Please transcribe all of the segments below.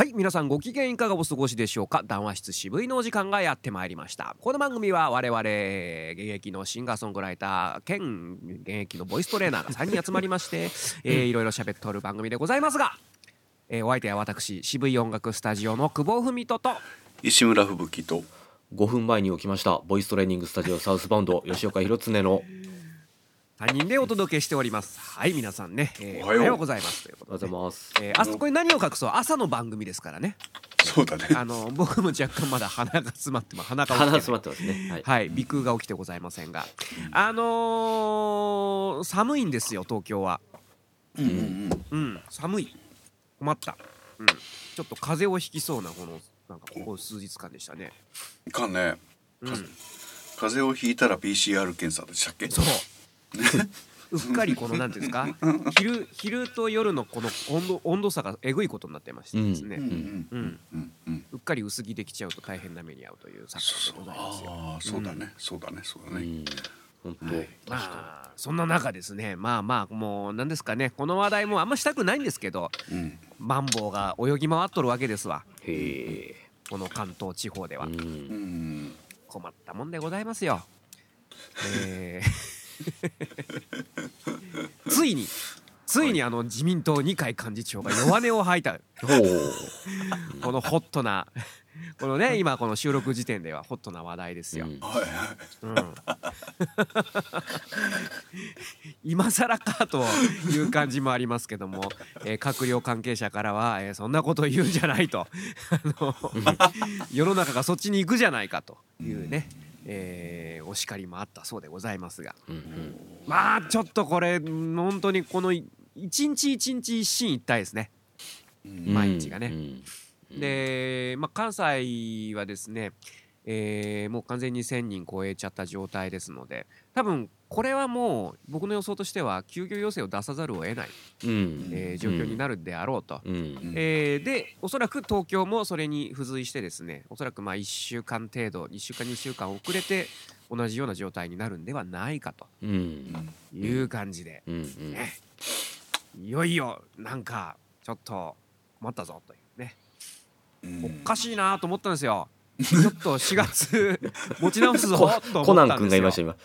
はい皆さんご機嫌いかがお過ごしでしょうか？談話室渋いのお時間がやってまいりました。この番組は我々現役のシンガーソングライター兼現役のボイストレーナーが3人集まりまして、えーいろいろ喋っておる番組でございますが、えーお相手は私渋い音楽スタジオの久保文人と石村吹雪と5分前に起きましたボイストレーニングスタジオサウスバウンド吉岡弘恒の3人でお届けしております。はい皆さんね、えーおはよう。おはようございます。というこおはとでようございます。えーあそこに何を隠そう？朝の番組ですからね。そうだね。あの僕も若干まだ鼻が詰まってます。鼻が鼻詰まってますね。はい、はい、鼻腔が起きてございませんが、あのー寒いんですよ東京は。うんうんうん、寒い。困った。うん、ちょっと風邪をひきそうなこのなんかここ数日間でしたね。いかんね。うん、風邪をひいたら PCR 検査でしたっけ？そう。うっかりこのなんていうんですか、昼昼と夜のこの温度温度差がえぐいことになってましてですね。うんうんうん、うんうんうっかり薄着できちゃうと大変な目に遭うという昨今でございますよ。ああそうだねそうだねそうだねうん本当、はいまあそんな中ですねまあまあもう何ですかねこの話題もあんましたくないんですけどうんマンボウが泳ぎ回っとるわけですわこの関東地方ではうんうん困ったもんでございますよ。えー ついについにあの自民党二階幹事長が弱音を吐いた。このホットなこのね今この収録時点ではホットな話題ですよ。うん。今更かという感じもありますけども、えー閣僚関係者からは、えーそんなこと言うんじゃないと。あの世の中がそっちに行くじゃないかというね、えーお叱りもあったそうでございますが。うんうん。まあちょっとこれうん本当にこのい一日一日一進一退ですね。うん。毎日がね。うんで、まあ、関西はですね、えーもう完全に1,000人超えちゃった状態ですので多分これはもう僕の予想としては休業要請を出さざるを得ない、うん。えー状況になるであろうと。うん。えーでおそらく東京もそれに付随してですねおそらくまあ1週間程度1週間2週間遅れて同じような状態になるんではないかと。うん。いう感じで、うん。うん。ね。いよいよなんかちょっと困ったぞというね。うん。おかしいなと思ったんですよ。ちょっと4月 持ち直すぞコと。コナン君がいました今。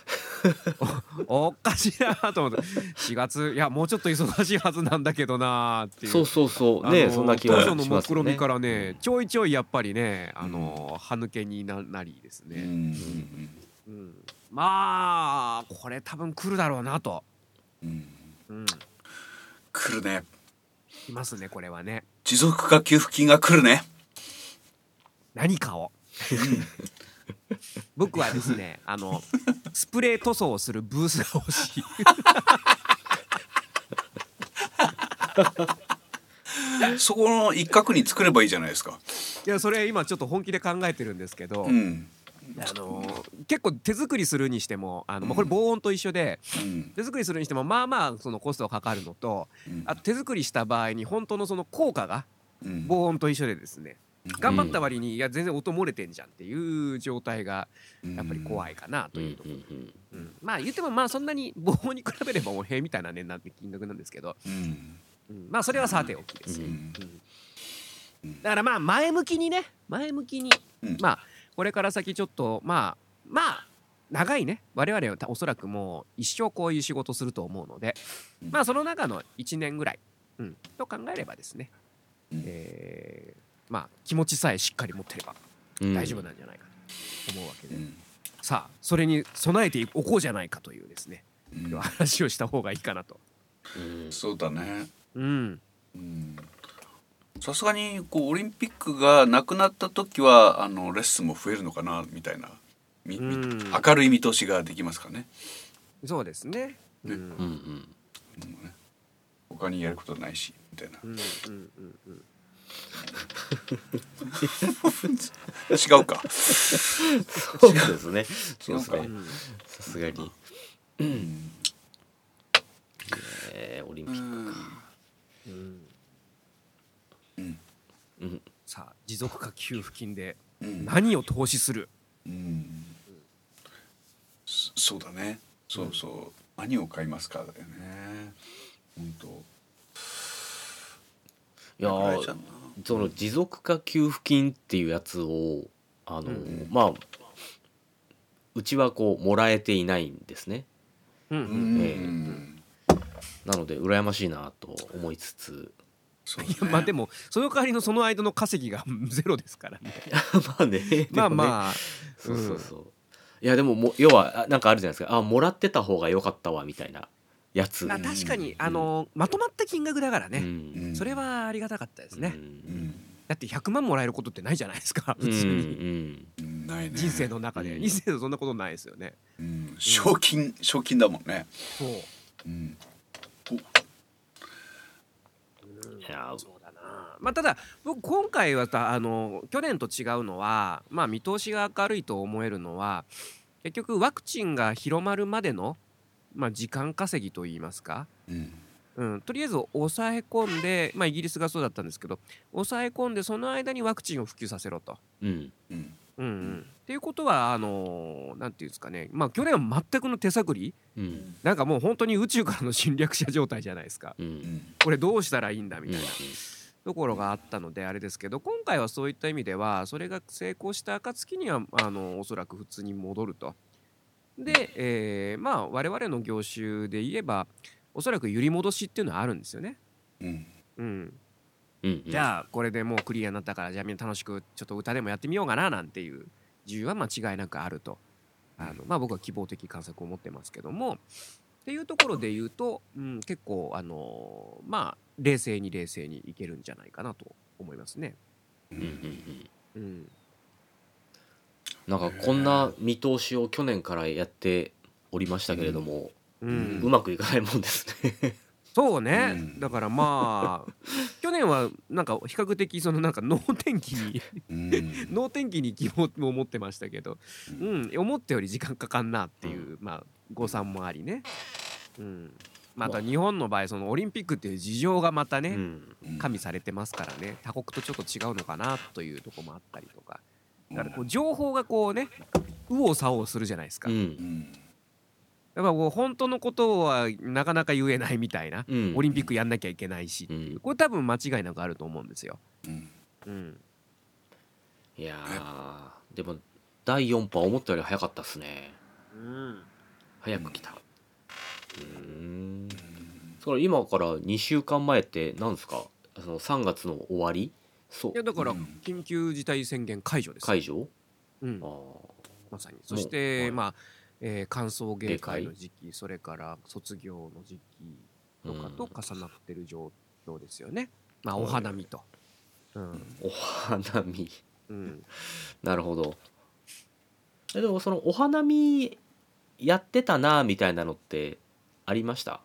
おかしいなと思って。4月いやもうちょっと忙しいはずなんだけどなっていう。そうそうそう。ねそんな気がし当初のますよね。目論見からねちょいちょいやっぱりねあの、歯抜けにななりですね、うんうんうん。まあこれ多分来るだろうなと、うん。うん、来るね。いますねこれはね。持続化給付金が来るね。何かを僕はですねあのスプレー塗装をするブースが欲しい。そこの一角に作ればいいじゃないですか。いやそれ今ちょっと本気で考えてるんですけど、うん。あの結構手作りするにしてもあの、まあこれ防音と一緒でうん。手作りするにしてもまあまあそのコストがかかるのとうん。あと手作りした場合に本当のその効果がうん。防音と一緒でですね頑張った割にいや全然音漏れてんじゃんっていう状態がやっぱり怖いかなとうんいうところ、うんうんまあ言ってもまあそんなに防音に比べればおへみたいな値段で金額なんですけど、うん。うん。まあそれはさておきです。よ、うん。うん。だからまあ前向きにね前向きに、うん。まあこれから先ちょっとまあまあ長いね。我々はおそらくもう一生こういう仕事すると思うので、うん。まあその中の1年ぐらい、うん、と考えればですね、うん。えーまあ気持ちさえしっかり持ってればうん。大丈夫なんじゃないかと思うわけで、うん。さあそれに備えておこうじゃないかというですねうん。話をした方がいいかなと。うん。そうだね。うん。うん。さすがにこうオリンピックがなくなった時はあのレッスンも増えるのかなみたいなみみうん。明るい見通しができますかね。そうですね。うん。ねうんうん。他にやることないしみたいな。うんうんうんうん 違うか。そうですね。そうです違うねうんさすがに。うん。えーオリンうピック。んうん。うん。うんさあ持続化給付金でうん。何を投資する？うん。そそうだね。そうそう。何を買いますかだよね。本当いやーその持続化給付金っていうやつをあの、うんまあうちはこうもらえていないんですね。うんううん。んえなので羨ましいなと思いつつ。そういやまあでもその代わりのその間の稼ぎが ゼロですからね。まあね。まああまあ。そうそうそう、いやでもも要はあなんかあるじゃないですか。あもらってた方が良かったわみたいなやつ、まあ確かにあのまとまった金額だからうねん。それはありがたかったですね。だって100万もらえることってないじゃないですか。うん。普通に。うん。うんないね。人生の中で。うん。人生でそんなことないですよね。うん。賞金賞金だもんね。そう。うん。いやそうだな。まあただ僕今回はさあの去年と違うのはまあ見通しが明るいと思えるのは結局ワクチンが広まるまでのまあ時間稼ぎといいますか。うん。うん、とりあえず抑え込んで、まあ、イギリスがそうだったんですけど抑え込んでその間にワクチンを普及させろと。うん。うん。うんうん。っていうことはあのーなんていうんですかね。まあ去年は全くの手探り。うん。なんかもう本当に宇宙からの侵略者状態じゃないですか。ううん。んこれどうしたらいいんだみうんたいな。ところがあったのであれですけど今回はそういった意味ではそれが成功した暁にはあのおそらく普通に戻ると。で、えーまあ我々の業種で言えばおそらく揺り戻しっていうのはあるんですよね。うん。うん、うんじゃあこれでもうクリアになったからじゃあみんな楽しくちょっと歌でもやってみようかななんていう需要は間違いなくあると。あの、まあ、僕は希望的観測を持ってますけども。っていうところで言うと、うん、結構あのまあ冷静に冷静にいけるんじゃないかなと思いますね。うんうんうん。うん、なんかこんな見通しを去年からやっておりましたけれども、うん。うまくいかないもんですね。そうね、うん。だからまあ 去年はなんか比較的そのなんか能天気にうん。能天気に希望を持ってましたけど、うん、思ったより時間かかんなっていう、まあ誤算もありね。うん、また日本の場合そのオリンピックっていう事情がまたね、うん。うん。加味されてますからね。他国とちょっと違うのかなというところもあったりとか。だからこう情報がこうね右往左往するじゃないですか。うやっうんんぱこう本当のことはなかなか言えないみたいな、うん。オリンピックやんなきゃいけないし。う、うん。これ多分間違いなくあると思うんですよ。うん。うん、いやーでも第4波思ったより早かったっすね。うん。早く来た。うん。それ今から2週間前って何ですか？その3月の終わり？そう。いやだからうん。緊急事態宣言解除ですよ。解除？うん。あ、ー。まさに。そして、はい。まあ、えー歓送迎会の時期それから卒業の時期とかと重なってる状況ですよね、まあお花見と、うん。お花見。うん、なるほど。えでもそのお花見やってたなみたいなのってありました？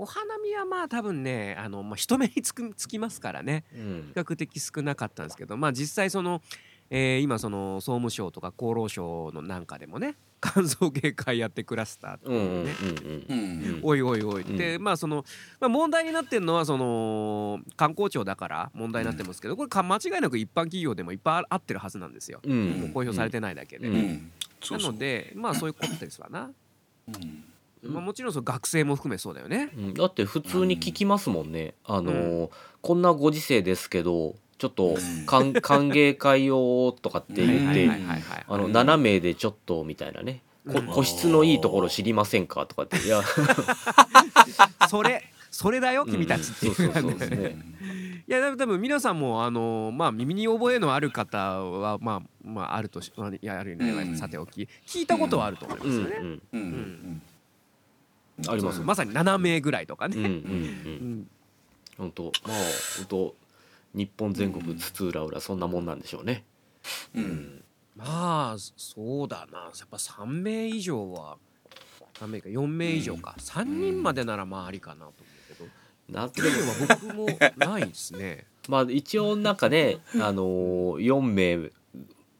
お花見はまあ多分ねあの、まあ、人目につくつきますからね。うん。比較的少なかったんですけどまあ実際その、えー今その総務省とか厚労省のなんかでもね 歓送迎会やってクラスターってうんうんいうね、うんうん。おいおいおい、うん。でまあその、まあ、問題になってるのはその観光庁だから問題になってますけどこれか間違いなく一般企業でもいっぱいあってるはずなんですよ、うん。公表されてないだけで、ううん。んそうそう。なのでまあそういうことですわな、うんまあ、もちろんその学生も含めそうだよね。うん。だって普通に聞きますもんね、あのーこんなご時世ですけどちょっとうん。歓 歓迎会をとかって言って、はいはいはいはいあのうん7名でちょっとみたいなね、個室のいいところ知りませんかとかっていや。それそれだよ君たちっていう,、うんそうそうそうそうう。ねんいや多分皆さんもあのまあ耳に覚えのある方はまあまああるとしまあいやあるね、うん。さておき。聞いたことはあると思いますよね、うんうん。うん。うんあります。まさに7名ぐらいとかね、うんうんううん。ん本当まあ本当日本全国津々浦々そんなもんなんでしょうね。うん。まあそうだな。やっぱ3名以上は3名か4名以上か、3人までならまあありかなと思うけど。なそれ以上は僕もないですね。まあ一応なんかねあのー、4名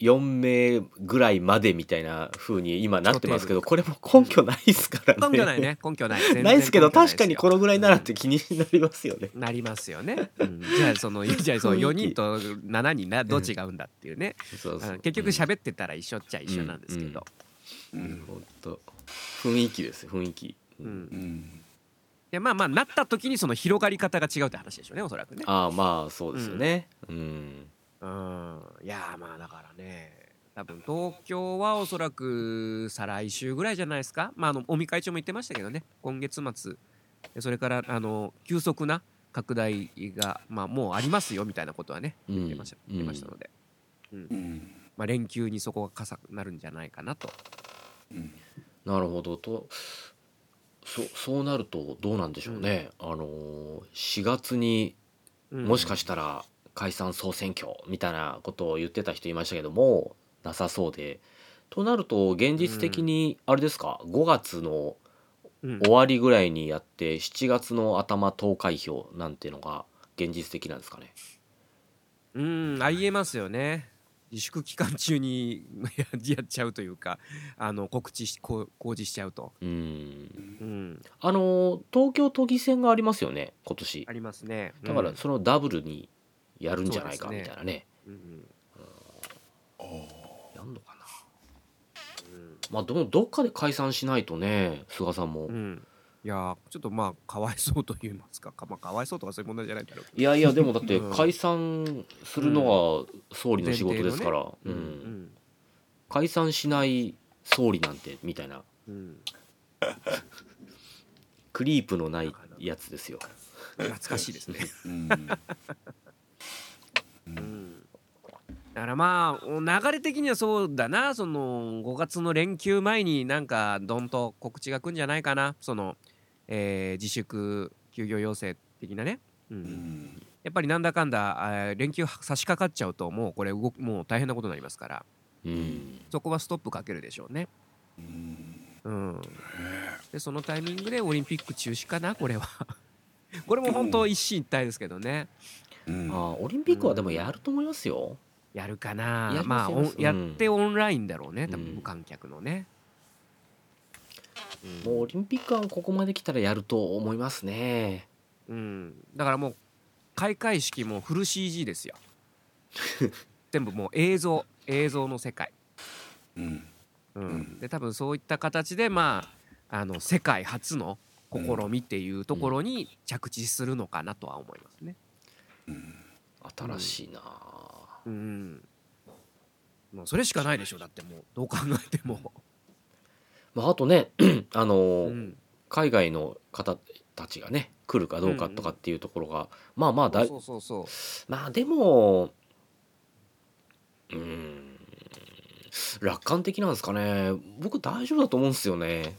4名ぐらいまでみたいな風に今なってますけどこれも根拠ないですからね。根拠ないね。根拠ない。ないですけど確かにこのぐらいならって気になりますよね。なりますよね、うん。じゃあその じゃあその4人と7人などう違うんだっていうね、そうそうあの結局喋ってたら一緒っちゃ一緒なんですけど、うん本当雰囲気です雰囲気。うん。うん。やまあまあなった時にその広がり方が違うって話でしょうねおそらくね。ああまあそうですよね。うんうん。いやまあだからね。多分東京はおそらく再来週ぐらいじゃないですか？まああの尾身会長も言ってましたけどね。今月末でそれからあの急速な拡大がまあもうありますよみたいなことはねうん。言ってました,、言ってましたので、うん。うん。まあ、連休にそこが重なるんじゃないかなと。うん。なるほど。とそそうなるとどうなんでしょうね、あのー4月にうん。もしかしたら解散総選挙みたいなことを言ってた人いましたけどもなさそうで。となると現実的にあれですか？5月のうん。終わりぐらいにやって7月の頭投開票なんていうのが現実的なんですかね？うんありえますよね。自粛期間中にや やっちゃうというかあの告知し公示しちゃうと、うん。うん、あの東京都議選がありますよね今年。ありますね。だからそのダブルにやるんじゃないかみたいなね。うんうん。やん。のかな。まあどどっかで解散しないとね菅さんも、うん。うんいやーちょっとまあかわいそうと言いますか。か,、まあ、かわいそうとかそういう問題じゃないだろうけど。いやいやでもだってうん。解散するのは総理の仕事ですから、うん。うん。解散しない総理なんてみたいな。うん。う んクリープのないやつですよ。懐かしいですね、だからまあ流れ的にはそうだな。その5月の連休前になんかどんと告知が来るんじゃないかな。その、えー自粛休業要請的なね、うん。うんやっぱりなんだかんだ連休差し掛かっちゃうともうこれ動くもう大変なことになりますから。うん。そこはストップかけるでしょうね。うん。うん、でそのタイミングでオリンピック中止かなこれは。これも本当一進一退ですけどねうん。あオリンピックはでもやると思いますよ。やるかな。やりまあおんやってオンラインだろうね。多うん。分無観客のね、もうオリンピックはここまで来たらやると思いますね。うん、だからもう開会式もフル CG ですよ。全部もう映像映像の世界、うん。うん。うん。で多分そういった形でまああの世界初の試みっていうところに着地するのかなとは思いますね。うん新しいなあ。うん。もうそれしかないでしょだってもう。どう考えても、まあ、あとね あのーうん、海外の方たちがね来るかどうかとかっていうところが、まあまあだいそうそうそう。まあでもうーん楽観的なんですかね。僕大丈夫だと思うんですよね。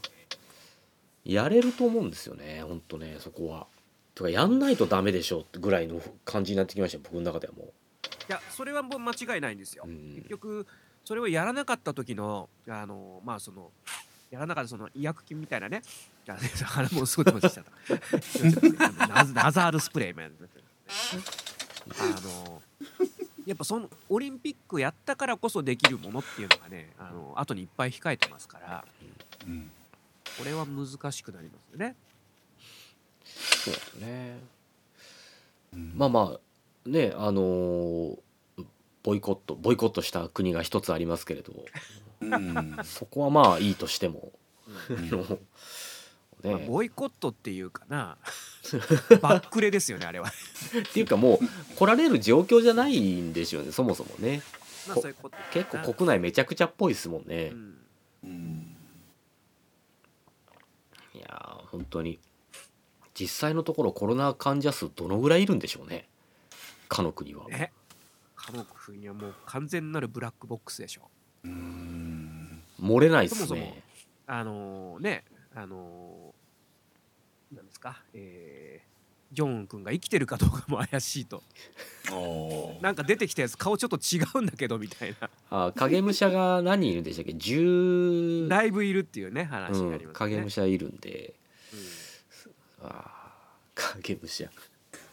やれると思うんですよねほんとねそこはとかやんないとダメでしょってぐらいの感じになってきましたよ僕の中ではもいやそれはもう間違いないんですよ。う、う。ん。結局それをやらなかった時のあのまあそのやらなかったその医薬品みたいなね。あ腹もうすごい飛ばしちゃった。ナザールスプレーみたいな。あのやっぱそのオリンピックやったからこそできるものっていうのがねあの後にいっぱい控えてますからうん。これは難しくなりますよね。そうですね。うんまあまあねあのーボイコットボイコットした国が一つありますけれど。うん。そこはまあいいとしても、うん。あ のまあねボイコットっていうかな。バックレですよねあれは。っていうかもう来られる状況じゃないんですよねそもそもね。まあそういうこと結構国内めちゃくちゃっぽいですもんね。う、んうん。いやー本当に実際のところコロナ患者数どのぐらいいるんでしょうね？かの国は、ね科目にはもう完全なるブラックボックスでしょ。うん。漏れないっすそもそもねあのねあのなんですか、えー、ジョン君が生きてるかどうかも怪しいと。なんか出てきたやつ顔ちょっと違うんだけどみたいな。あ影武者が何人いるんでしたっけ？10 だいぶいるっていうね話うんがありますね。影武者いるんで。うんあー影武者。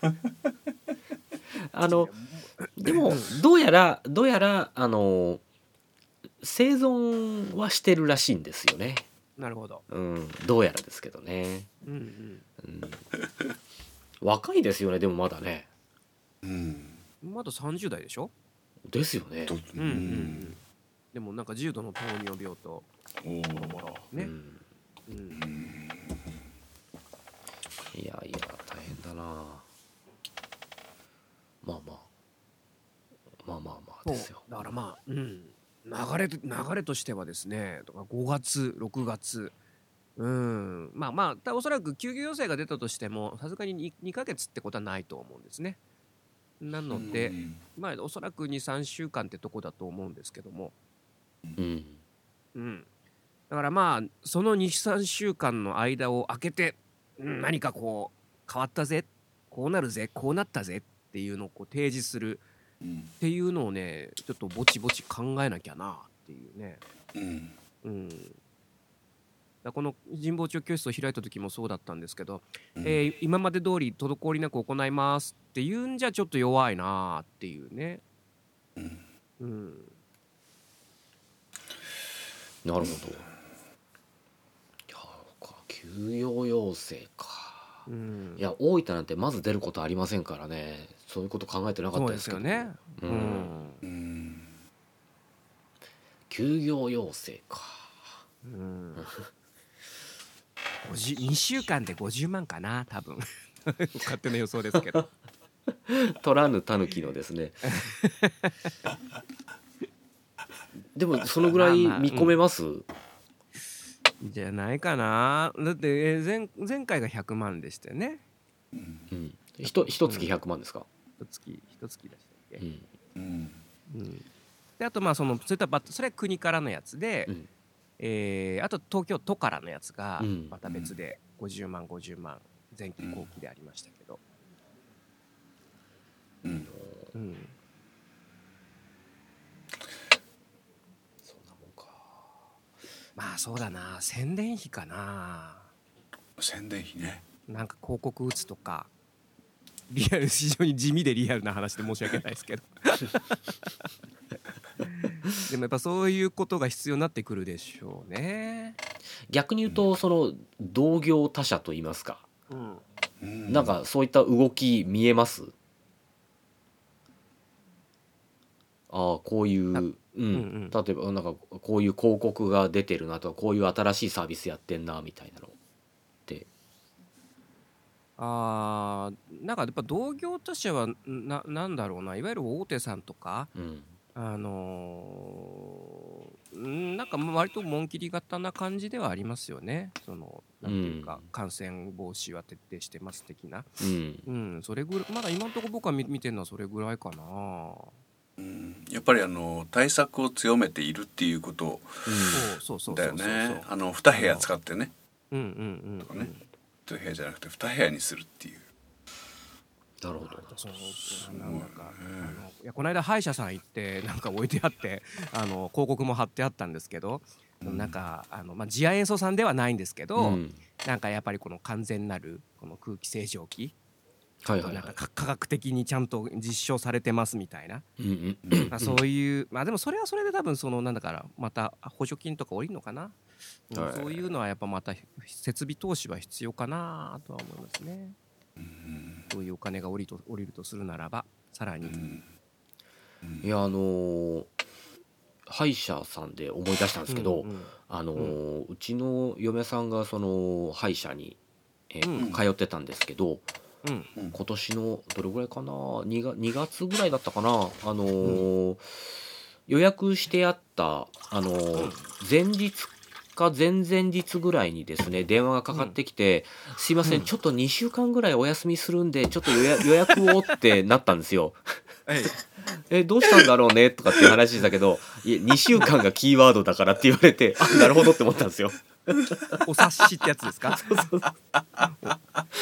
あのでもどうやらどうやらあの生存はしてるらしいんですよね。なるほど。うん、どうやらですけどね。うんうん。うん、若いですよねでもまだね。うん。まだ30代でしょ、ですよね。とうんうんうん、でもなんか重度の糖尿病とおー。ね、うんうん。うんいやいや大変だな。まあまあ。まあまあまあですよ。だからまあ、うん、流れ流れとしてはですねとか5月6月。うん。まあまあたおそらく休業要請が出たとしてもさすがに 2, 2ヶ月ってことはないと思うんですね。なので、うん。まあおそらく23週間ってとこだと思うんですけども、うん。うん、だからまあその23週間の間を空けて、うん何かこう変わったぜ。こうなるぜ。こうなったぜっていうのをこう提示する。うんっていうのをねちょっとぼちぼち考えなきゃなっていうね。うん。うん、だこの神保町教室を開いた時もそうだったんですけど、うん。えー今まで通り滞りなく行いますっていうんじゃちょっと弱いなっていうね。うん。うん、なるほど休養要請か。うん、いや大分なんてまず出ることありませんからね。そういうこと考えてなかったですけど。ですよね。ううん。んうん。休業要請かうん、50 2週間で50万かな多分。勝手な予想ですけど。取らぬ狸のですね。でもそのぐらいまあまあ見込めます、じゃないかな。だってえー前前回が100万でしたよね。うん、ひと一月100万ですか、一月一月でしたっけ、うん。うん。うん、であとまあそのそれとはバッそれは国からのやつで、うん。えーあと東京都からのやつがうん。また別で50万50万前期後期でありましたけど、うん。うんそんなもんかまあそうだな。宣伝費かな。宣伝費ね。なんか広告打つとか。リアル非常に地味でリアルな話で申し訳ないですけど。でもやっぱそういうことが必要になってくるでしょうね。逆に言うとその同業他社といいますか、うん。うんなんかそういった動き見えます？ああこういう、うん。うん例えばなんかこういう広告が出てるなとかこういう新しいサービスやってんなみたいなの。ってあーなんかやっぱ同業他社はななんだろうな。いわゆる大手さんとかうん。あのーんなんか割と紋切り型な感じではありますよね。そのなんていうか、うん。感染防止は徹底してます的な。うん。うん。それぐらいまだ今のところ僕は見見てるのはそれぐらいかなうん。やっぱりあの対策を強めているっていうこと。そうそうそうだよそうそう。ねあの2部屋使ってね。うん。うん。うん。うん、ね。1部屋じゃなくて2部屋にするっていう。なるほど。そう。なんかあのいやこの間歯医者さん行ってなんか置いてあってあの広告も貼ってあったんですけど、なんかあの、まあ、次亜塩素酸ではないんですけど、うん。なんかやっぱりこの完全なるこの空気清浄機、はいはい。はいなんかか科学的にちゃんと実証されてますみたいな、うんうんまあ、そういうまあでもそれはそれで多分そのなんだからまた補助金とか下りるのかな、うんはい。そういうのはやっぱまた設備投資は必要かなとは思いますね。そういうお金が降りと降りるとするならばさらに、いやあのー歯医者さんで思い出したんですけど、うんうん。あのーうちの嫁さんがその歯医者に、えーうん。通ってたんですけどうん。今年のどれぐらいかな？2, が2月ぐらいだったかな？あのー予約してあったあのー前日か前々日ぐらいにですね電話がかかってきて「すいません、うん。ちょっと2週間ぐらいお休みするんでちょっと予約を」ってなったんですよ。え どうしたんだろうねとかっていう話だけどいや2週間がキーワードだからって言われてあなるほどって思ったんですよ。お察しってやつですか？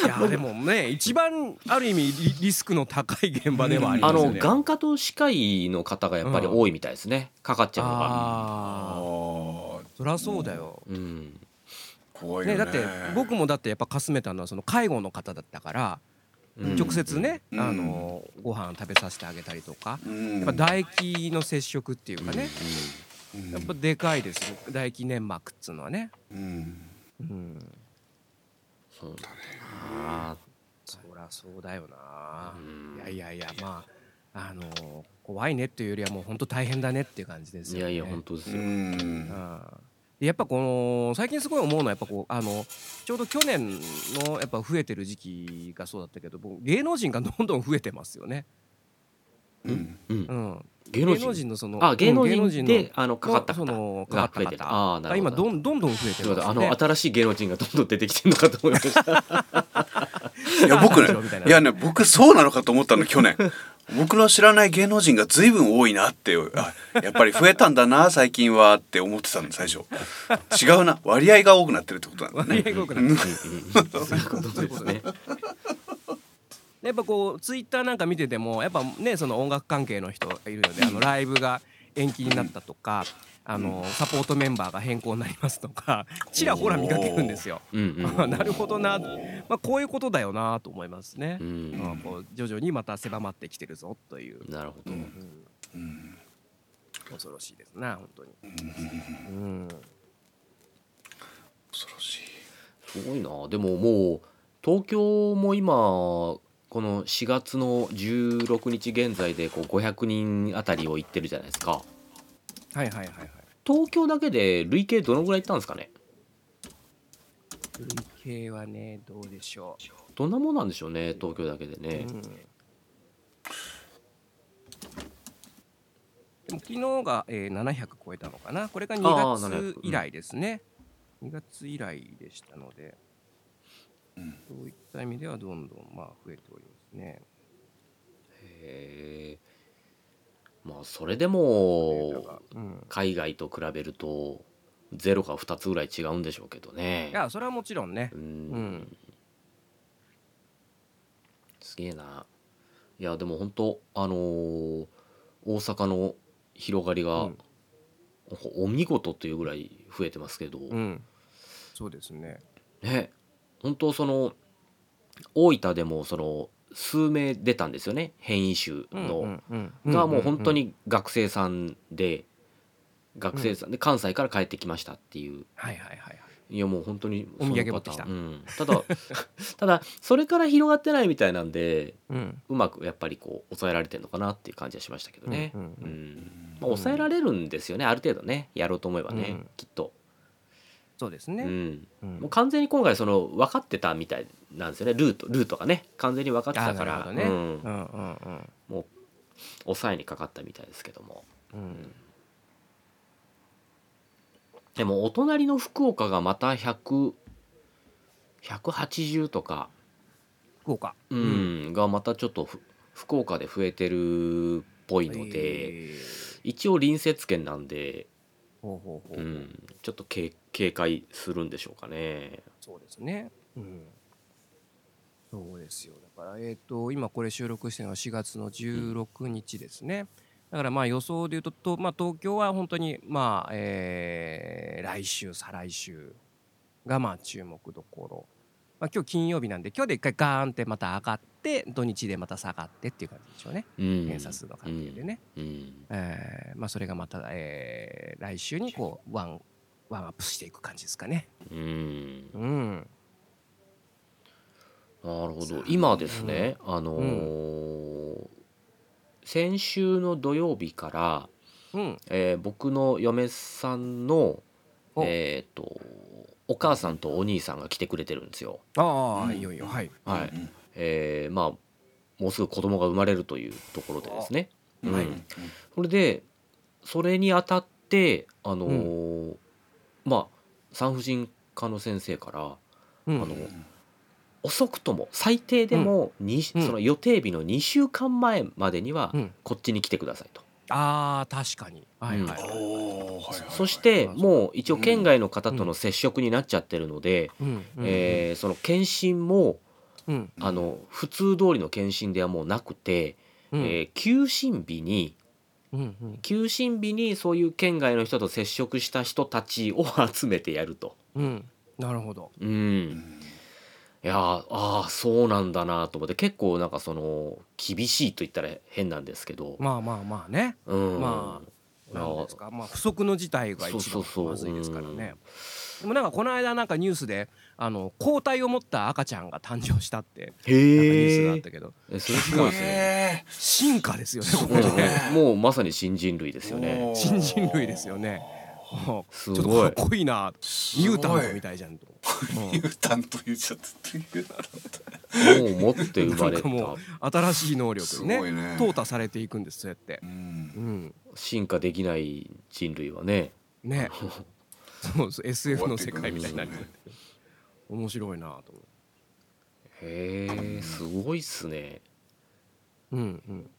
いやでもね一番ある意味リリスクの高い現場ではありあますよね。の眼科と歯科医の方がやっぱり多いみたいですね、かかっちゃうのが。そりゃそうだよ。うん。ね、怖いよね。だって僕もだってやっぱかすめたのはその介護の方だったから、うん。直接ね、うん。あのご飯食べさせてあげたりとか、うん。やっぱ唾液の接触っていうかね、うん。やっぱでかいです。よ唾液粘膜っつうのはね。うん。うん、そうだね。あそりゃそうだよな。うん。いやいやいやまああの怖いねっていうよりはもう本当大変だねっていう感じですよね。いやいや本当ですよ。うんやっぱこの最近すごい思うのはやっぱこうあのちょうど去年のやっぱ増えてる時期がそうだったけど芸能人がどんどん増えてますよね。うんうん。うん、芸能人。人のそのあ芸能うん人であのかかったそ方のかかったが増えてる方あーなるほど。が今どんどんどん増えてすいませんあ。の新しい芸能人がどんどん出てきてるのかと思いました。いや僕ね いやね僕そうなのかと思ったの去年僕の知らない芸能人が随分多いなってあやっぱり増えたんだな最近はって思ってたの最初。違うな。割合が多くなってるってことなんだね。割合が多くなってる。そういうことですね。やっぱこうツイッターなんか見ててもやっぱねその音楽関係の人がいるのであのライブが延期になったとかあのサポートメンバーが変更になりますとかちらほら見かけるんですよ。なるほどな、まあ、こういうことだよなと思いますね。う。ん。まあこう徐々にまた狭まってきてるぞという、なるほど。うんうん。恐ろしいですな本当に。うん。恐ろしい。すごいな。でももう東京も今この4月の16日現在でこう500人あたりを行ってるじゃないですか。はいはいはいはい。東京だけで累計どのぐらい行ったんですかね？累計はねどうでしょどんなもんなんでしょうね東京だけでう。ね。うん。でも昨日が、えー、700超えたのかな。これがあー2月700以来ですね、2月以来でしたので、うん。そういった意味ではどんどんまあ増えておりますね。へえまあそれでもうん、海外と比べると0か2つぐらい違うんでしょうけどね。いやそれはもちろんね。ううんん。すげえな。いやでも本当あのー大阪の広がりが、うん。おお見事というぐらい増えてますけど、うん。そうですね。ね。本当その大分でもその数名出たんですよね。変異種の、がもう本当に学生さんで学生さんで関西から帰ってきましたっていう。はいはいはいはい。いやもう本当にお土産持ってきた。うん、ただ ただそれから広がってないみたいなんでうん。うまくやっぱりこう抑えられてるのかなっていう感じはしましたけどね、うんうん。うん。まあ、抑えられるんですよね。ある程度ね。やろうと思えばね、うん。きっと、そうですね、うん、うん。もう完全に今回その分かってたみたいなんですよね。ルートルートがね。完全に分かってあたから、ね、うん。うんうんうん。もう抑えにかかったみたいですけども。うん。でもお隣の福岡がまた100 180とか、福岡。うん。がまたちょっとふ福岡で増えてるっぽいので、えー。一応隣接県なんで、ほうほうほう、うん、ちょっと警警戒するんでしょうかね。そうですね。うん。そうですよ。だからえっ、と今これ収録してるのは4月の16日ですね。だからまあ予想で言うととまあ東京は本当にまあ、えー来週再来週がまあ注目どころ。まあ今日金曜日なんで今日で一回ガーンってまた上がって土日でまた下がってっていう感じでしょうね。うん、検査数の関係でね。うん、えーまあそれがまた、えー来週にこうワンワンアップしていく感じですかね。うん、うん。なるほど今ですね、あのー先週の土曜日から、うん。えー僕の嫁さんのおえっ、とお母さんとお兄さんが来てくれてるんですよ。ああ、うん。いよいよ。はい。はい、うんえーまあもうすぐ子供が生まれるというところでですね。うん。はい。それでそれにあたってあのーまあ産婦人科の先生から、うん。あの遅くとも最低でもに、うん。その予定日の2週間前までにはうん。こっちに来てくださいと。ああ確かに。はいはい。おーはいはいそしてはいもう一応県外の方との接触になっちゃってるので、うん。うん。えーその検診もうん。あの普通通りの検診ではもうなくて、うん。えー休診日にうんうん。休診日にそういう県外の人と接触した人たちを集めてやると。うん。なるほど。うん、うんいやーああそうなんだなと思って結構なんかその厳しいと言ったら変なんですけど、まあまあまあね。うん、まいやなんですか。まあ不測の事態が一番まずいですからね。でもなんかこの間なんかニュースであの抗体を持った赤ちゃんが誕生したってニュースがあへったけどえそれすごいですね。へ進化ですよね。もうもうまさに新人類ですよね。ー新人類ですよね。すちょっとごいかっこいいな。すミュータンごいトみたいじゃんと、ミュータント言っちゃったミュータンもう持って生まれた。新しい能力にねね。淘汰されていくんですそうやって。ト、う、うん。ん進化できない人類はね。ね。そうそう SF の世界みたいになり終わって面白いなと思へえすごいっすね。ううんうん。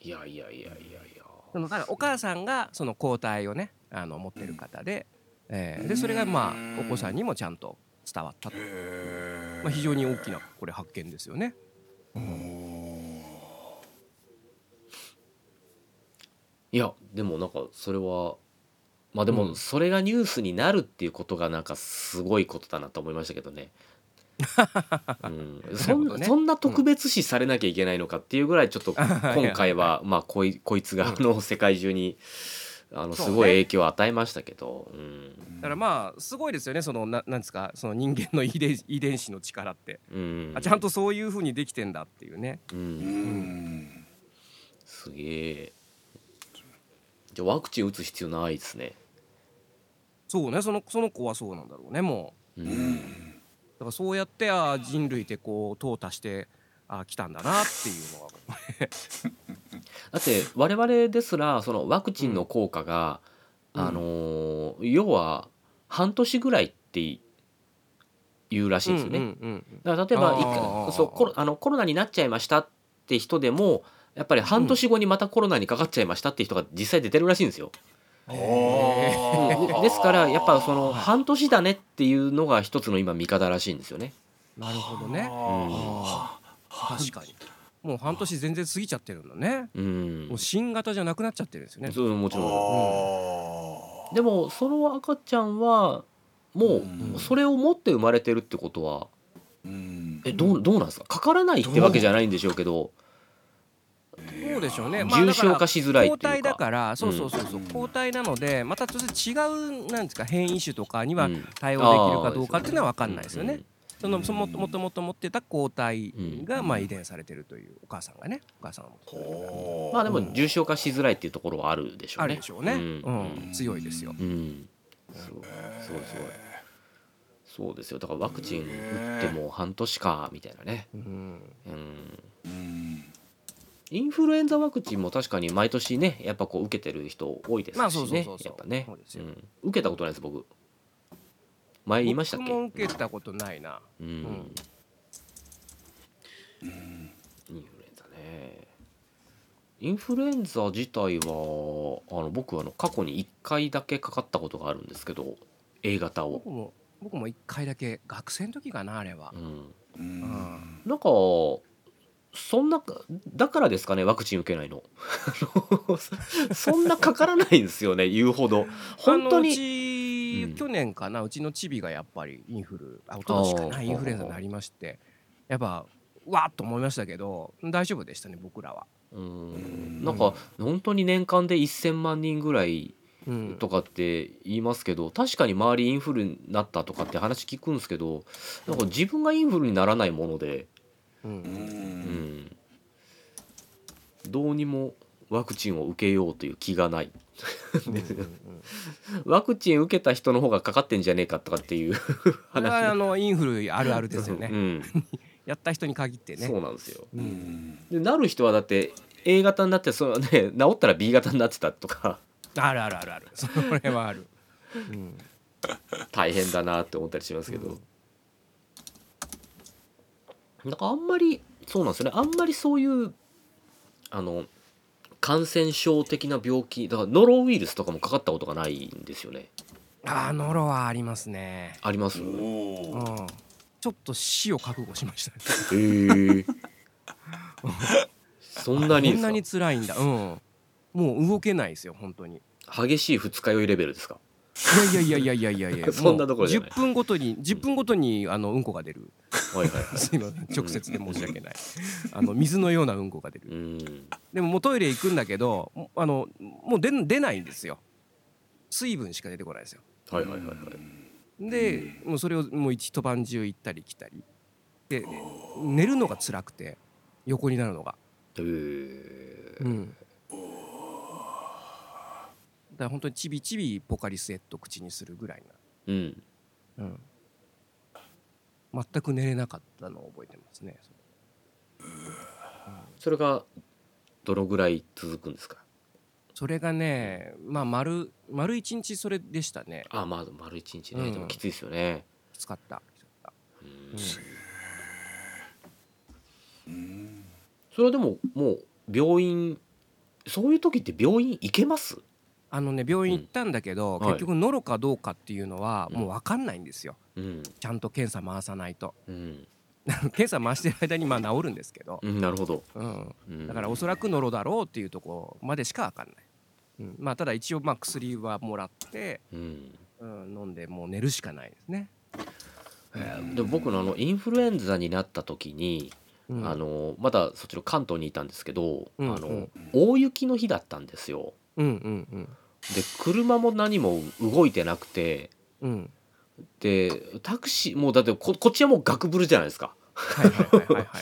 いやいやいやいやいやそのお母さんがその抗体をねあの持ってる方で、えーでそれがまあお子さんにもちゃんと伝わったと、へまあ、非常に大きなこれ発見ですよね。いやでもなんかそれはまあでうんもそれがニュースになるっていうことがなんかすごいことだなと思いましたけどね。うん、そんなそんな特別視されなきゃいけないのかっていうぐらいちょっと 今回はまあこいこいつがあの世界中に あのすごい影響を与えましたけど、うん。だからまあすごいですよねそのななんですかその人間の遺伝遺伝子の力って。うん。あちゃんとそういう風にできてんだっていうね。う、うん。んすげえ。じゃあワクチン打つ必要ないですね。そうねそのその子はそうなんだろうねもう。うん。んうだからそうやってあー人類ってこう淘汰してあー来たんだなっていうのがだって我々ですらそのワクチンの効果が、うんあのー要は半年ぐらいっていうらしいんですよね。うんうんうんだから例えばそうコロあのコロナになっちゃいましたって人でもやっぱり半年後にまたコロナにかかっちゃいましたって人が実際出てるらしいんですよ。あうんーでですからやっぱその半年だねっていうのが一つの今見方らしいんですよね。なるほどね。ああー確かに。もう半年全然過ぎちゃってるんだね。うんもう、新型じゃなくなっちゃってるんですよね。そうもちーろあん。でもその赤ちゃんはもうんうそれを持って生まれてるってことはーうんえどうどうなんですか？かからないってわけじゃないんでしょうけどそうでしょうね。重症化しづらいっていうか。抗体だから、そうそうそうそう、うん。抗体なので、またちょっと違うなんですか変異種とかにはうん。対応できるかどうかっていうのは分かんないですよね。うん。そのそのもともと持ってた抗体がうん。まあ遺伝されてるというお母さんがね、お母さんは持ってるほーまあでも重症化しづらいっていうところはあるでしょうね。あるでしょうね。ううん。ん、強いですよ。うん、そうそうそうそう。ですよ。だからワクチン打っても半年かみたいなね、うん、うん、うんインフルエンザワクチンも確かに毎年ねやっぱこう受けてる人多いですしね、まあそうそうそうやっぱね。そうん、受けたことないです僕。前言いましたっけ？僕も受けたことないな。うん。ん。インフルエンザね。インフルエンザ自体はあの僕はあの過去に1回だけかかったことがあるんですけど A 型を、僕も僕も一回だけ。学生の時かなあれは。う。ん、ううんん。なんかそんなだからですかねワクチン受けないの。そんなかからないんですよね言うほど。本当に。去年かなうちのチビがやっぱりインフルあ一昨年かなインフルエンザになりましてやっぱうわーっと思いましたけど大丈夫でしたね僕らは。うん。なんか本当に年間で1,000万人ぐらいうん、とかって言いますけど確かに周りインフルになったとかって話聞くんですけどなんか自分がインフルにならないもので、うん。どうにもワクチンを受けようという気がない。ワクチン受けた人の方がかかってんじゃねえかとかっていう。これはあ話のインフルあるあるですよね。うん、やった人に限ってね。そうなんですよ。ううん。んでなる人はだって A 型になってその、ね、治ったら B 型になってたとか。あるあるあるある。それはある。うん大変だなって思ったりしますけど、なんかあんまりそうなんですよねあんまりそういうあの感染症的な病気だからノロウイルスとかもかかったことがないんですよねあーノロはありますね。あります？おうーん。ちょっと死を覚悟しましたね。へえ そんなにですか？こんなに辛いんだ。うん。もう動けないですよ本当に。激しい二日酔いレベルですか？いやいやいやいやいやいやいや。そんなところじゃない10分ごとに10分ごとにあのうんこが出る。はいはいはいすいません直接で申し訳ない。あの水のようなうんこが出る。うんでももうトイレ行くんだけど、もあのもう出出ないんですよ。水分しか出てこないですよ。はいはいはいはいで、もうそれをもう一晩中行ったり来たり。で寝るのが辛くて横になるのが。へえうん。から本当にちびちびポカリスエット口にするぐらいうん。な、うん、全く寝れなかったのを覚えてますねそれ。がどのぐらい続くんですか？それがねまあ丸丸一日それでしたね。あまあ丸一日ね、うん。でもきついですよね。きつかったきつかった。うん。うん。それはでももう病院そういう時って病院行けます？あのね病院行ったんだけど、うん。はい。結局ノロかどうかっていうのはうん。もう分かんないんですよ。うん。ちゃんと検査回さないと。うん、検査回してる間にまあ治るんですけど、うん、なるほど、うん、うん、だからおそらくノロだろうっていうところまでしか分かんない、うん、まあただ一応まあ薬はもらって、うん。うん、飲んでもう寝るしかないですね、で僕のあのインフルエンザになった時に、うん、あのまだそっちの関東にいたんですけど、うんあのうん。大雪の日だったんですよ。うんうんうんで車も何も動いてなくて。うん。でタクシーもうだってここっちはもうガクブルじゃないですか。はいはいはいはいはい。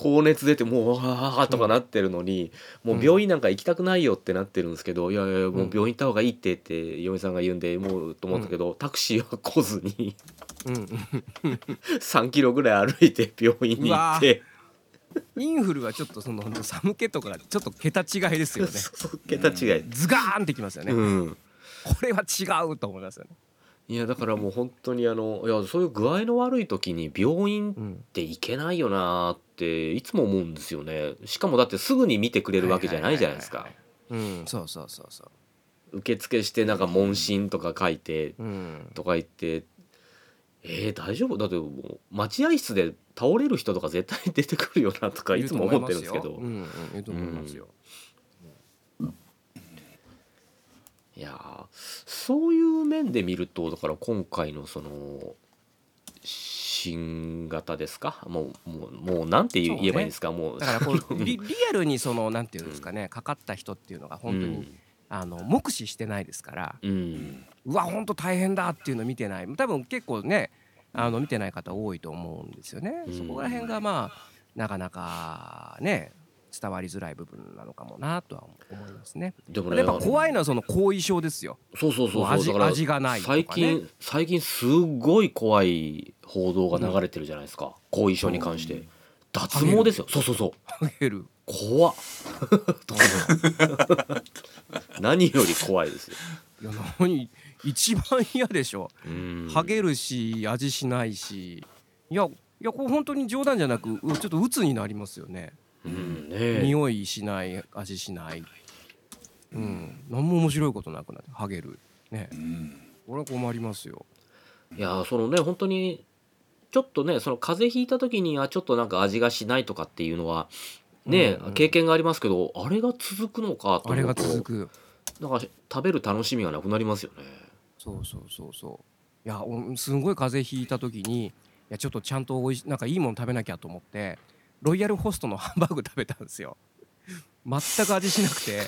高熱出てもうわーとかなってるのに、もう病院なんか行きたくないよってなってるんですけど、いやいやもう病院行った方がいいってって嫁さんが言うんでもうと思ったけど、タクシーは来ずにうん。うん3キロぐらい歩いて病院に行ってインフルはちょっとその寒気とかがちょっと桁違いですよね。桁違い、ズガーンってきますよね、うん。これは違うと思いますよね、いやだからもう本当にあのいやそういう具合の悪い時に病院っうん、て行けないよなーっていつも思うんですよね。しかもだってすぐに見てくれるわけじゃないじゃないですか。うんそうそうそうそう。受付してなんか問診とか書いてうん。とか言ってえー、大丈夫？だってもう待合室で倒れる人とか絶対出てくるよなとかいつも思ってるんですけど。うんうんいると思いますよ、いやーそういう面で見るとだから今回のその新型ですか？もうもうもうなんて言,、えばいいんですか？もう。だからこう リリアルにそのなんていうんですかねかかった人っていうのが本当に、あの目視してないですからうん、うん。うわ本当大変だっていうの見てない。多分結構ねあの見てない方多いと思うんですよね、うん。そこら辺がまあなかなかね伝わりづらい部分なのかもなとは思いますね。でもねやっぱ怖いのはその後遺症ですよ。そうそうそうそう。味味がないとかね。最近最近すごい怖い報道が流れてるじゃないですか、後遺症に関して、うん。脱毛ですよ。そうそうそう。ハゲる。怖っ。何より怖いですよ。いや何？一番嫌でしょ。うんハゲるし味しないし。いやいやこれ本当に冗談じゃなくうちょっと鬱になりますよね。うんね匂いしない味しない。うん何も面白いことなくなってハゲるね。うんこれは困りますよ。いやそのね本当にちょっとねその風邪ひいた時にはちょっとなんか味がしないとかっていうのはね、うんうん経験がありますけどあれが続くのかとあれが続く。なんか食べる楽しみがなくなりますよねそうそうそうそう。いやおすんごい風邪ひいた時にいやちょっとちゃんとおいしなんかいいもの食べなきゃと思ってロイヤルホストのハンバーグ食べたんですよ。全く味しなくて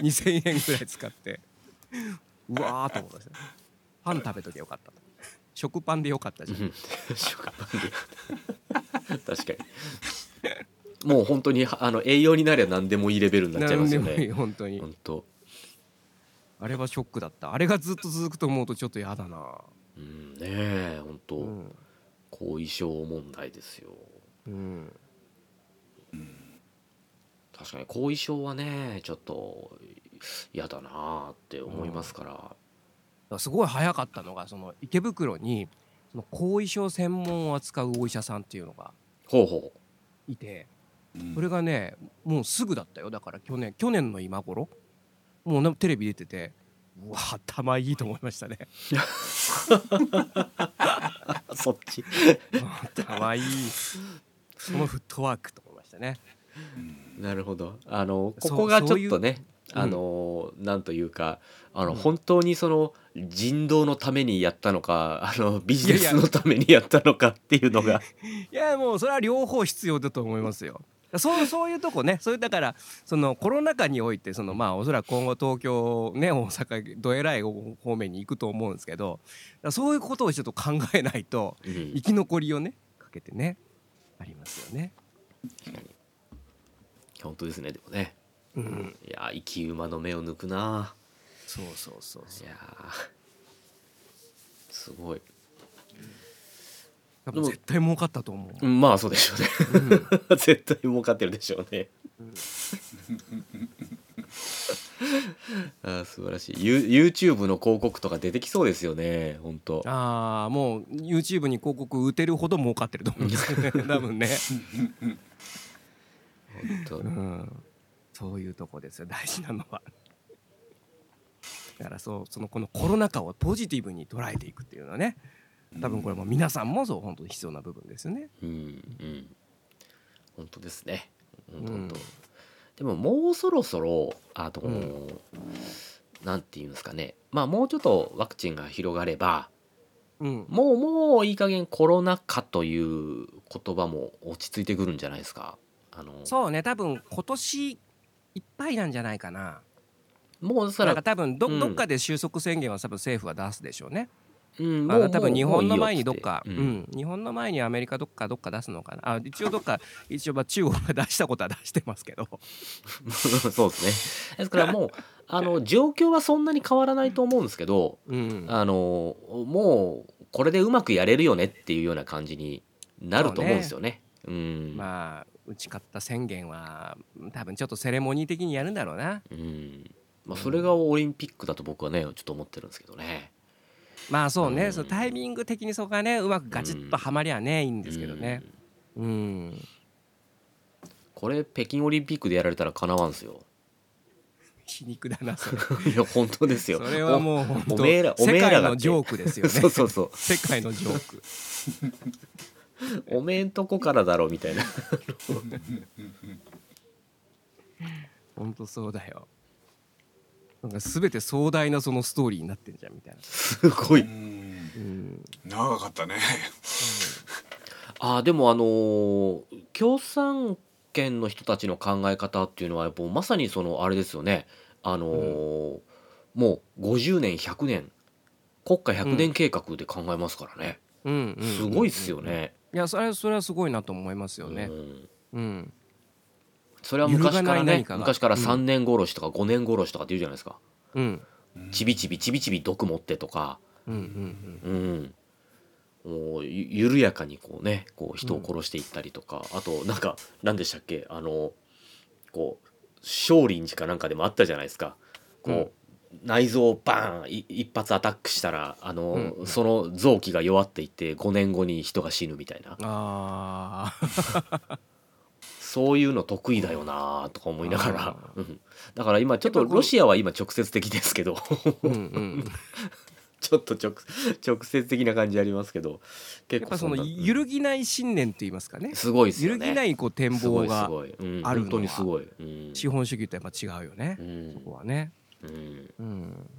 2,000円ぐらい使ってうわーと思いました。パン食べときゃよかったと。食パンでよかったじゃん。食パンで確かにもう本当にあの栄養になりゃ何でもいいレベルになっちゃいますよなんでもいいね本当に。本当あれはショックだった。あれがずっと続くと思うとちょっと嫌だな。うんねえ本当、うん。後遺症問題ですようん。確かに後遺症はねちょっと嫌だなあって思いますから、だからすごい早かったのがその池袋にその後遺症専門を扱うお医者さんっていうのがほうほいてうんそれがねもうすぐだったよだから去年去年の今頃もうなテレビ出ててうわ。頭いいと思いましたね。う そっち。頭いい。そのフットワークと思いましたね。なるほど。あのここがちょっとねうん。あのなんというかあの、うん。本当にその人道のためにやったのかあのビジネスのためにやったのかっていうのが。いやもうそれは両方必要だと思いますよそうそういうとこね。そういうだからそのコロナ禍においてそのまあおそらく今後東京ね大阪どえらい方面に行くと思うんですけどそういうことをちょっと考えないとうん。生き残りをねかけてねありますよね。本当ですねでもね。うん。いや生き馬の目を抜くなそうそうそうそう。いやー。すごい多分絶対儲かったと思う。うんまあそうでしょうね。絶対儲かってるでしょうね、あー素晴らしい。ユ YouTube の広告とか出てきそうですよね本当ああもう YouTube に広告打てるほど儲かってると思うんですよね。多分ね、本当うん、そういうとこですよ大事なのは。だからそうそのこのコロナ禍をポジティブに捉えていくっていうのはね多分これも皆さんもそう本当に必要な部分ですよね。うんうん。本当ですね。本当。うんでももうそろそろあと、なんていうんですかね。まあもうちょっとワクチンが広がればうん。もうもういい加減コロナ禍という言葉も落ち着いてくるんじゃないですか。あのそうね。多分今年いっぱいなんじゃないかな。もうそら多分ど,、うん。どっかで収束宣言は多分政府は出すでしょうね。うんあの多分日本の前にどっか、もうん。日本の前にアメリカどっかどっか出すのかな？あ一応どっか一応まあ中国が出したことは出してますけど。そうですね。ですからもうあの状況はそんなに変わらないと思うんですけどうん。あのもうこれでうまくやれるよねっていうような感じになると思うんですよね。うん、まあ打ち勝った宣言は多分ちょっとセレモニー的にやるんだろうな。うん。まあ、それがオリンピックだと僕はねちょっと思ってるんですけどね。まあそうね、うん。そのタイミング的にそこがねうまくガチッとはまりゃねいいんですけどね。うん。うん。これ北京オリンピックでやられたらかなわんすよ。皮肉だなそれ。いや本当ですよ。それはもう本当おめえらおめ世えらが界のジョークですよね。そうそうそう。世界のジョーク。おめえんとこからだろみたいな。本当そうだよなんか全て壮大なそのストーリーになってんじゃんみたいな、すごい。うん、長かったね。あーでもあのー共産圏の人たちの考え方っていうのはやっぱまさにそのあれですよね。あのーもう50年100年。国家100年計画で考えますからね、うんうんうん。すごいっすよね。いやそれはそれはすごいなと思いますよね。うん。うんそれは昔からね昔からうん。3年殺しとか5年殺しとかって言うじゃないですか、うん。ちびちびちびちび毒持ってとか、うんうんうん、もうゆ緩やかにこうねこう人を殺していったりとか、あとなんか何でしたっけ？あのこう少林寺かなんかでもあったじゃないですか。こう、内臓をバーンい一発アタックしたらあの、うん。その臓器が弱っていって5年後に人が死ぬみたいな。ああそういうの得意だよなとか思いながら。あ、うん、だから今ちょっとロシアは今直接的ですけど。ちょっと直直接的な感じありますけど。結やっぱその揺るぎない信念と言いますかね。すごいです揺るぎないこう展望があるのは。本当にすごい、うん。資本主義とやっぱ違うよね。うん。そこはね。うん、うん。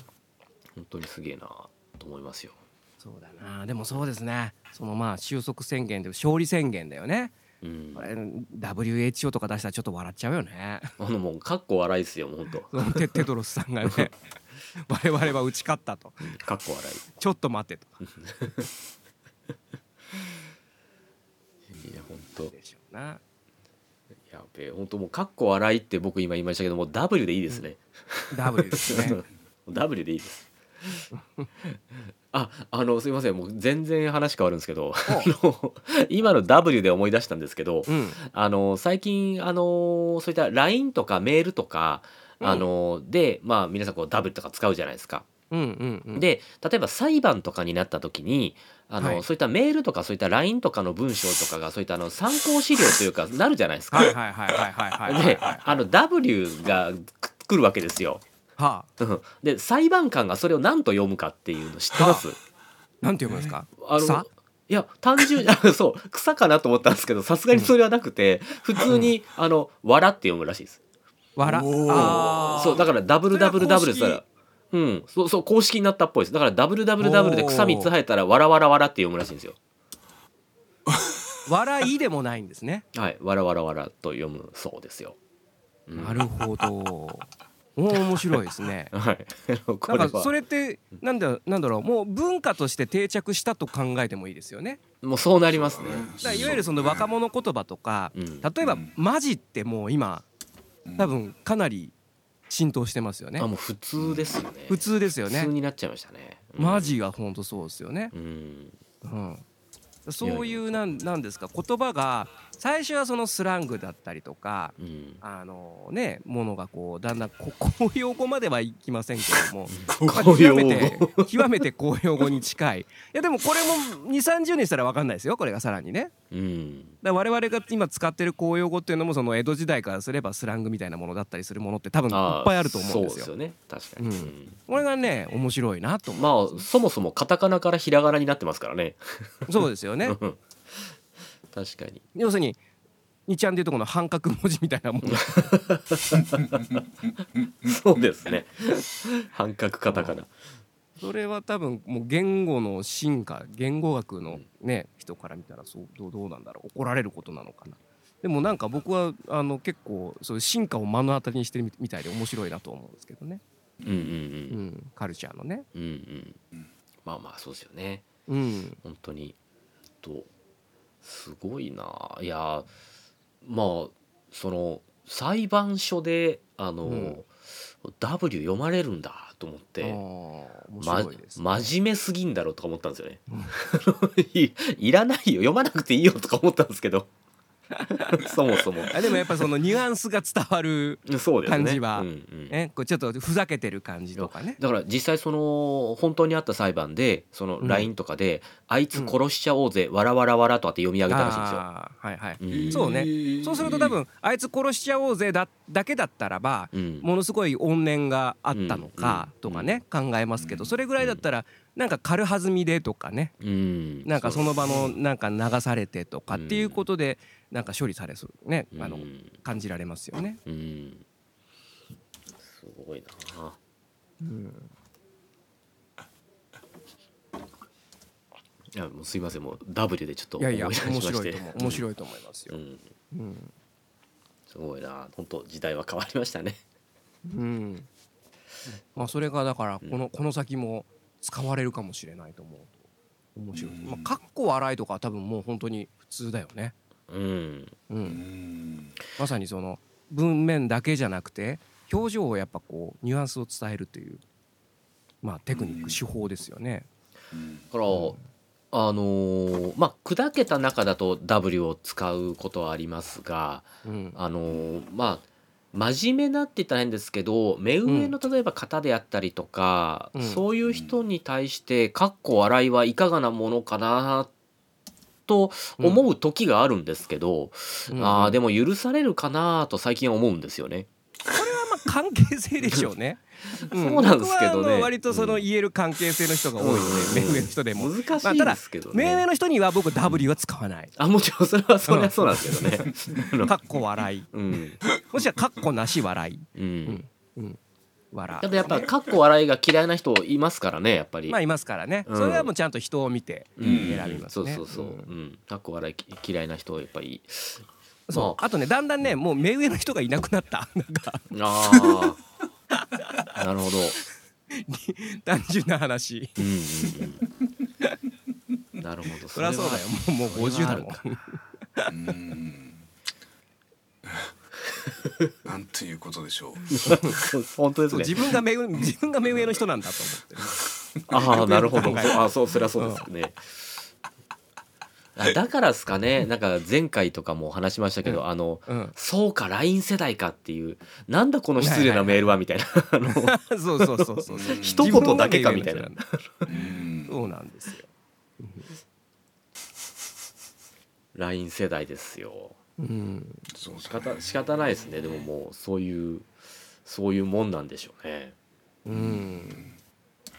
本当にすげえなと思いますよ。そうだな。でもそうですね。そのまあ収束宣言で勝利宣言だよねうん。こ、れ WHO とか出したらちょっと笑っちゃうよね。あのもうかっこ笑いですよもう本当。そのテテドロスさんがね 我々は打ち勝ったと。かっこ笑ちょっと待ってとい。いや本当でしょうな。やべえ本当もうかっこ笑いって僕今言いましたけどもう W でいいですね。W ですね。W でいいです。ああのすいませんもう全然話変わるんですけどあの 今の W で思い出したんですけど、うんあの最近あのそういった LINE とかメールとか、うんあのでまあ皆さんこう W とか使うじゃないですか。うんうんうんで例えば裁判とかになった時にあの、はいそういったメールとかそういった LINE とかの文章とかがそういったあの参考資料というか なるじゃないですか。ではいあの W がく来るわけですよ。はあ。うん。で裁判官がそれを何と読むかっていうの知ってます？なんて読むんですか？あの草？いや単純にあそう草かなと思ったんですけどさすがにそれはなくて普通に「あのわら」って読むらしいです。わらおー。あー。そうだからダブルダブルダブルしたらうん。そうそう公式になったっぽいです。だからダブルダブルダブルで草3つ生えたらわらわらわらって読むらしいんですよ。わらいでもないんですね。はい。わらわらわらと読むそうですよ、うん。なるほど面白いですね。はい。なんかそれってなんだなんだろう。もう文化として定着したと考えてもいいですよね。もうそうなりますね。だいわゆるその若者言葉とかうん。例えば「マジ」ってもう今多分かなり浸透してますよね。あもう普通ですよね。普通ですよ普通ねになっちゃいましたね。うん。マジが本当そうですよね。うん。うんそういうなんなんですか？言葉が最初はそのスラングだったりとかうん。あのねものがこうだんだんこ 公用語まではいきませんけども極めて極めて公用語に近い。いやでもこれも2 3 0年したら分かんないですよこれがさらにね。うん。だ我々が今使ってる公用語っていうのもその江戸時代からすればスラングみたいなものだったりするものって多分いっぱいあると思うんですよ。そうですよね。確かに、うん。うんこれがね面白いなと。まあそもそもカタカナからひらがなになってますからね。そうですよね。う ん確かに。要するに2ちゃんでいうとこの半角文字みたいなもの。そうですね。半角カタカナ。それは多分もう言語の進化言語学のね人から見たらそうどうどうなんだろう。怒られることなのかな。でもなんか僕はあの結構そういう進化を目の当たりにしてるみみたいで面白いなと思うんですけどね、うんうんうん、カルチャーのね。うんうんうん。まあまあそうですよね。うん。本当にとすごいな。いやまあその裁判所であの、うん。W 読まれるんだと思って。面ま真面目すぎんだろうとか思ったんですよね。いいらないよ。読まなくていいよとか思ったんですけど そもそも。あでもやっぱそのニュアンスが伝わる、感じはうんうん。ね、こうちょっとふざけてる感じとかね。だから実際その本当にあった裁判でそのうん。LINE とかで「あいつ殺しちゃおうぜわらわらわら」とかって読み上げたらしいんですよ。はいはい、うん。そうね。そうすると多分あいつ殺しちゃおうぜだだけだったらばうん。ものすごい怨念があったのかうんとかね考えますけどそれぐらいだったらなんか軽はずみでとかね。うん。なんかその場のうなんか流されてとかっていうことでなんか処理されそうね。あのうん感じられますよね。うん。すごいな。いやもうすいません。もう W でちょっといやいや面白いてと思う。面白いと思いますよ。うん。うん。すごいな。本当時代は変わりましたね。うん。まあそれがだからこのこの先も使われるかもしれないと思うと面白い。まあかっこ笑いとかは多分もう本当に普通だよね。うん。ううん。んまさにその文面だけじゃなくて表情をやっぱこうニュアンスを伝えるというまあテクニック手法ですよね。うん。だから、あのーまあ砕けた中だと W を使うことはありますがうん。あのーまあ真面目なって言ったら変ですけど目上の例えば方であったりとか、うん。そういう人に対して「かっこ笑いはいかがなものかな」と思う時があるんですけど、うんあーでも許されるかなと最近は思うんですよね。これはまあ関係性でしょうね。そうなんですけどね僕はあの割とそのうん言える関係性の人が多いので、うん目上の人でも。難しいまあただですけど目上ね。の人には僕 W は使わない。あもちろんそれはそれはそうなんですけどね。かっこ笑い。うん もしくはかっこなし笑い。うんうん。笑ただやっぱかっこ笑いが嫌いな人いますからねやっぱり。まあいますからね。うんそれはもうちゃんと人を見てうん選びますね。そうそうそう。んうん。かっこ笑いき嫌いな人やっぱり。そう。あとねだんだんねもう目上の人がいなくなった。なんかああ。なるほど。単純な話。うんうんうん。なるほど。そりゃそうだよ。もうもう50だもん。うんなんということでしょう。本当ですね。自分が目上 自分が目上の人なんだと思ってる。ああ なるほど。あそうそりゃそうですね。あだからですかね。なんか前回とかも話しましたけど、あの。うん。そうか LINE 世代かっていうなんだこの失礼なメールはみたいなあのそうそうそうそう。うん一言だけかみたいなそうなんですよ。LINE 世代ですようん。仕そうだね方仕方ないですねでももうそういうそういうもんなんでしょうねうん。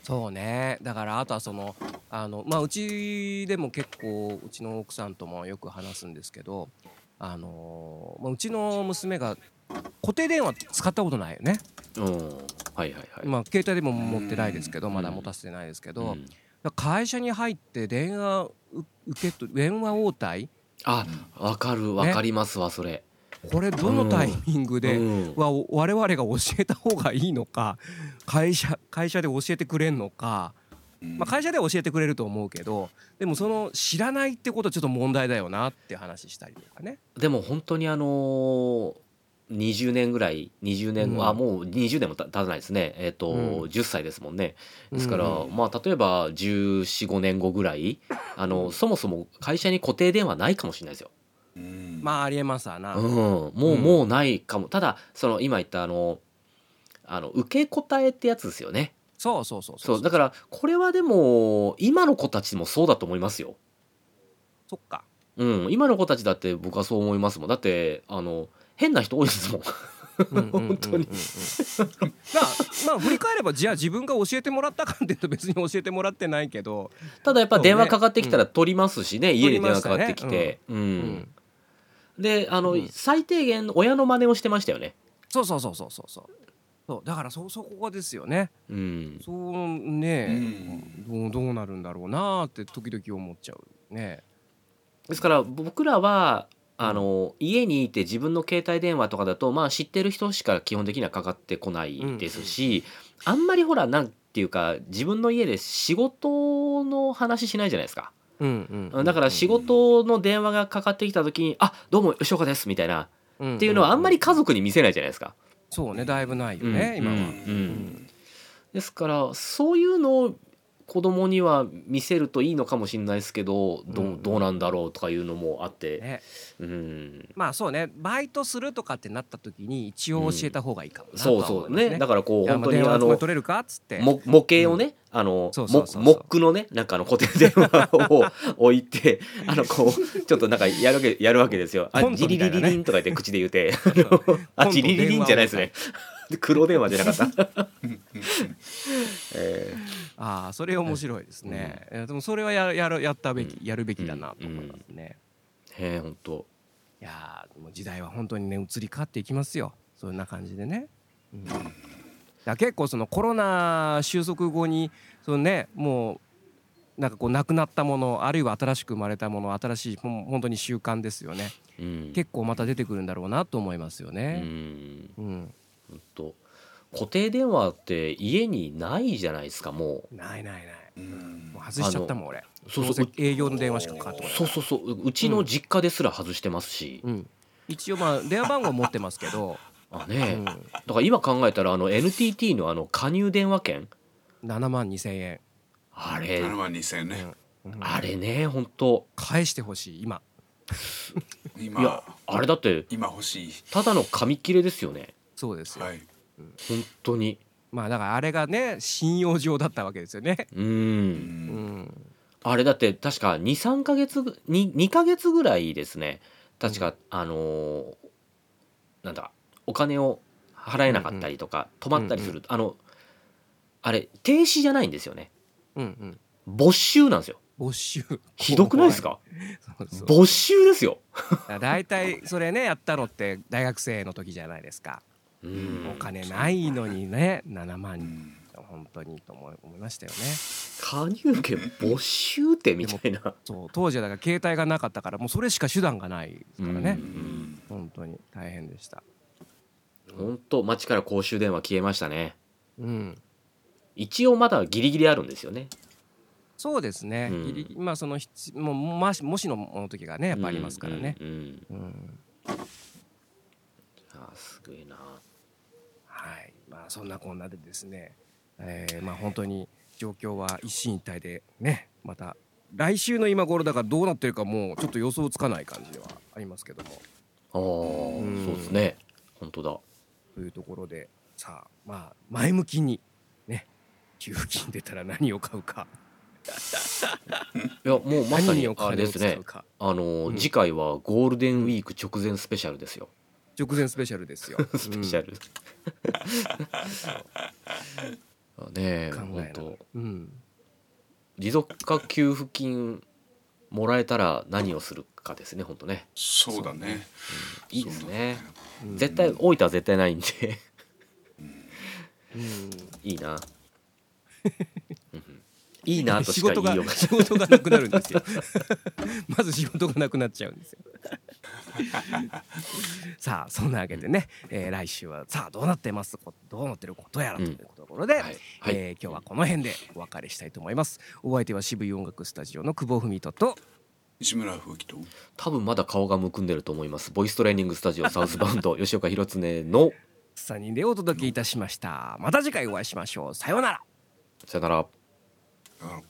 そうね。だからあとはそのあのまあうちでも結構うちの奥さんともよく話すんですけど、あのまあうちの娘が固定電話使ったことないよね。うんはいはいはい、まあ携帯でも持ってないですけど、うんまだ持たせてないですけど、うん会社に入って電話う受けと電話応対あわかるわかりますわそれ、これどのタイミングで、うん。は我々が教えた方がいいのか会社会社で教えてくれんのか、まあ、会社では教えてくれると思うけどでもその知らないってことはちょっと問題だよなって話したりとかね。でも本当にあのー20年ぐらい20年後、うん。あもう20年もた経たないですね。えっ、と、うん。10歳ですもんね。ですから、うんまあ例えば1415年後ぐらいあのそもそも会社に固定電話ないかもしれないですよ。うん。まあありえますわな、うん、もう、うん。もうないかも。ただその今言ったあのあの受け答えってやつですよね。そうそうそう。そうだからこれはでも今の子たちもそうだと思いますよ。そっか。うん、今の子たちだって僕はそう思いますもん。だってあの変な人多いですもん。本当に。まあまあ振り返ればじゃあ自分が教えてもらったかっていうと別に教えてもらってないけど、ただやっぱ電話かかってきたら取りますしね、家に電話かかってきて、ううん。ん、であの、うん。最低限親の真似をしてましたよね。そうそうそうそうそうそう。そうだからそそこですよね。うん、そううね、ん。どうどうなるんだろうなって時々思っちゃうね。ですから僕らはあの家にいて自分の携帯電話とかだとまあ知ってる人しか基本的にはかかってこないですし、あんまりほらなんていうか自分の家で仕事の話しないじゃないですか。うんうんだから仕事の電話がかかってきた時に「あどうも吉岡です」みたいな。っっていうのはあんまり家族に見せないじゃないですか。そうねだいぶないよね、うん今は、うんうん。ですからそういうのを子供には見せるといいのかもしれないですけどどうんうどうなんだろうとかいうのもあって、ね。うん、まあそうねバイトするとかってなった時に一応教えた方がいいかもなとそうそうね。だからこいうや本当にまあの取れるかっつって。も模型をね、あのそうそうそうそう。モモックのねなんかあの固定電話を置いて あのこうちょっとなんかやるわけやるわけですよ。あジリリリリンとか言って口で言うて。あのあジリリリンじゃないですね。黒電話じゃなかった。えああそれ面白いですね、いやでもそれはややるやったべき、やるべきだなと思いますね、ー、へえ本当。いやーもう時代は本当にね移り変わっていきますよ。そんな感じでね、うん、だ結構そのコロナ収束後にそのねもうなんかこうなくなったものあるいは新しく生まれたもの新しい本当に習慣ですよね。うん。結構また出てくるんだろうなと思いますようね。ん。うん、本当。固定電話って家にないじゃないですかもう。ないないない。うん。もう外しちゃったもん俺。そうそう営業の電話しかかかってこないそうそうそううちの実家ですら外してますし、うん、一応まあ電話番号持ってますけど、うあね、ん、だから今考えたらあの NTT のあの加入電話券。7万2千円、あれ。7万2000円ね。うん。あれね本当。返してほしい今。いや今あれだって今欲しい。ただの紙切れですよね。そうですよ、はい本当に。まあだからあれがね信用上だったわけですよね。ううん。うん。んあれだって確か23か月ぐ 2, 2ヶ月ぐらいですね。確か、あのーなんだお金を払えなかったりとか、止まったりする、あのあれ停止じゃないんですよね。うんうん。没収なんですよ。没収。ひどくないですか？そうそう。没収ですよ。大体それねやったのって大学生の時じゃないですか。うんお金ないのにね7う万。ん本当にと思い思いましたよね。加入券没収ってみたいな。そう当時はだから携帯がなかったからもうそれしか手段がないですからね、うん本当に大変でした。本当街から公衆電話消えましたね。うん。一応まだギリギリあるんですよね。そうですね、うん。ギリまあその必もうもしもしのもの時がねやっぱありますからね、うんうんうんうん。あーすごいなはい。まあそんなこんなでですね、えーまあ本当に状況は一進一退でねまた来週の今頃だからどうなってるかもうちょっと予想つかない感じではありますけども。あーうん。そうですね。本当だ。というところでさあまあ前向きにね給付金出たら何を買うか。いやもうまさ何ににあれですね。あのー、うん。次回はゴールデンウィーク直前スペシャルですよ直前スペシャルですよ。スペシャル、あねえうん考え本当。うん。持続化給付金もらえたら何をするかですね本当ね。そうだね。いいですね。うん絶対大分は絶対ないんで。うん。いいな。う んいいなとし仕事がか言いようが。仕事がなくなるんですよ。まず仕事がなくなっちゃうんですよ。さあそんなわけでね、えー来週はさあどうなってます？こどうなってる？ことやらというところで、はい。はい。えー今日はこの辺でお別れしたいと思います。お相手は渋い音楽スタジオの久保文人と石村風紀と。多分まだ顔がむくんでると思います。ボイストレーニングスタジオサウスバウンド 吉岡弘恒の3人でお届けいたしました。また次回お会いしましょう。さようなら。さよならあ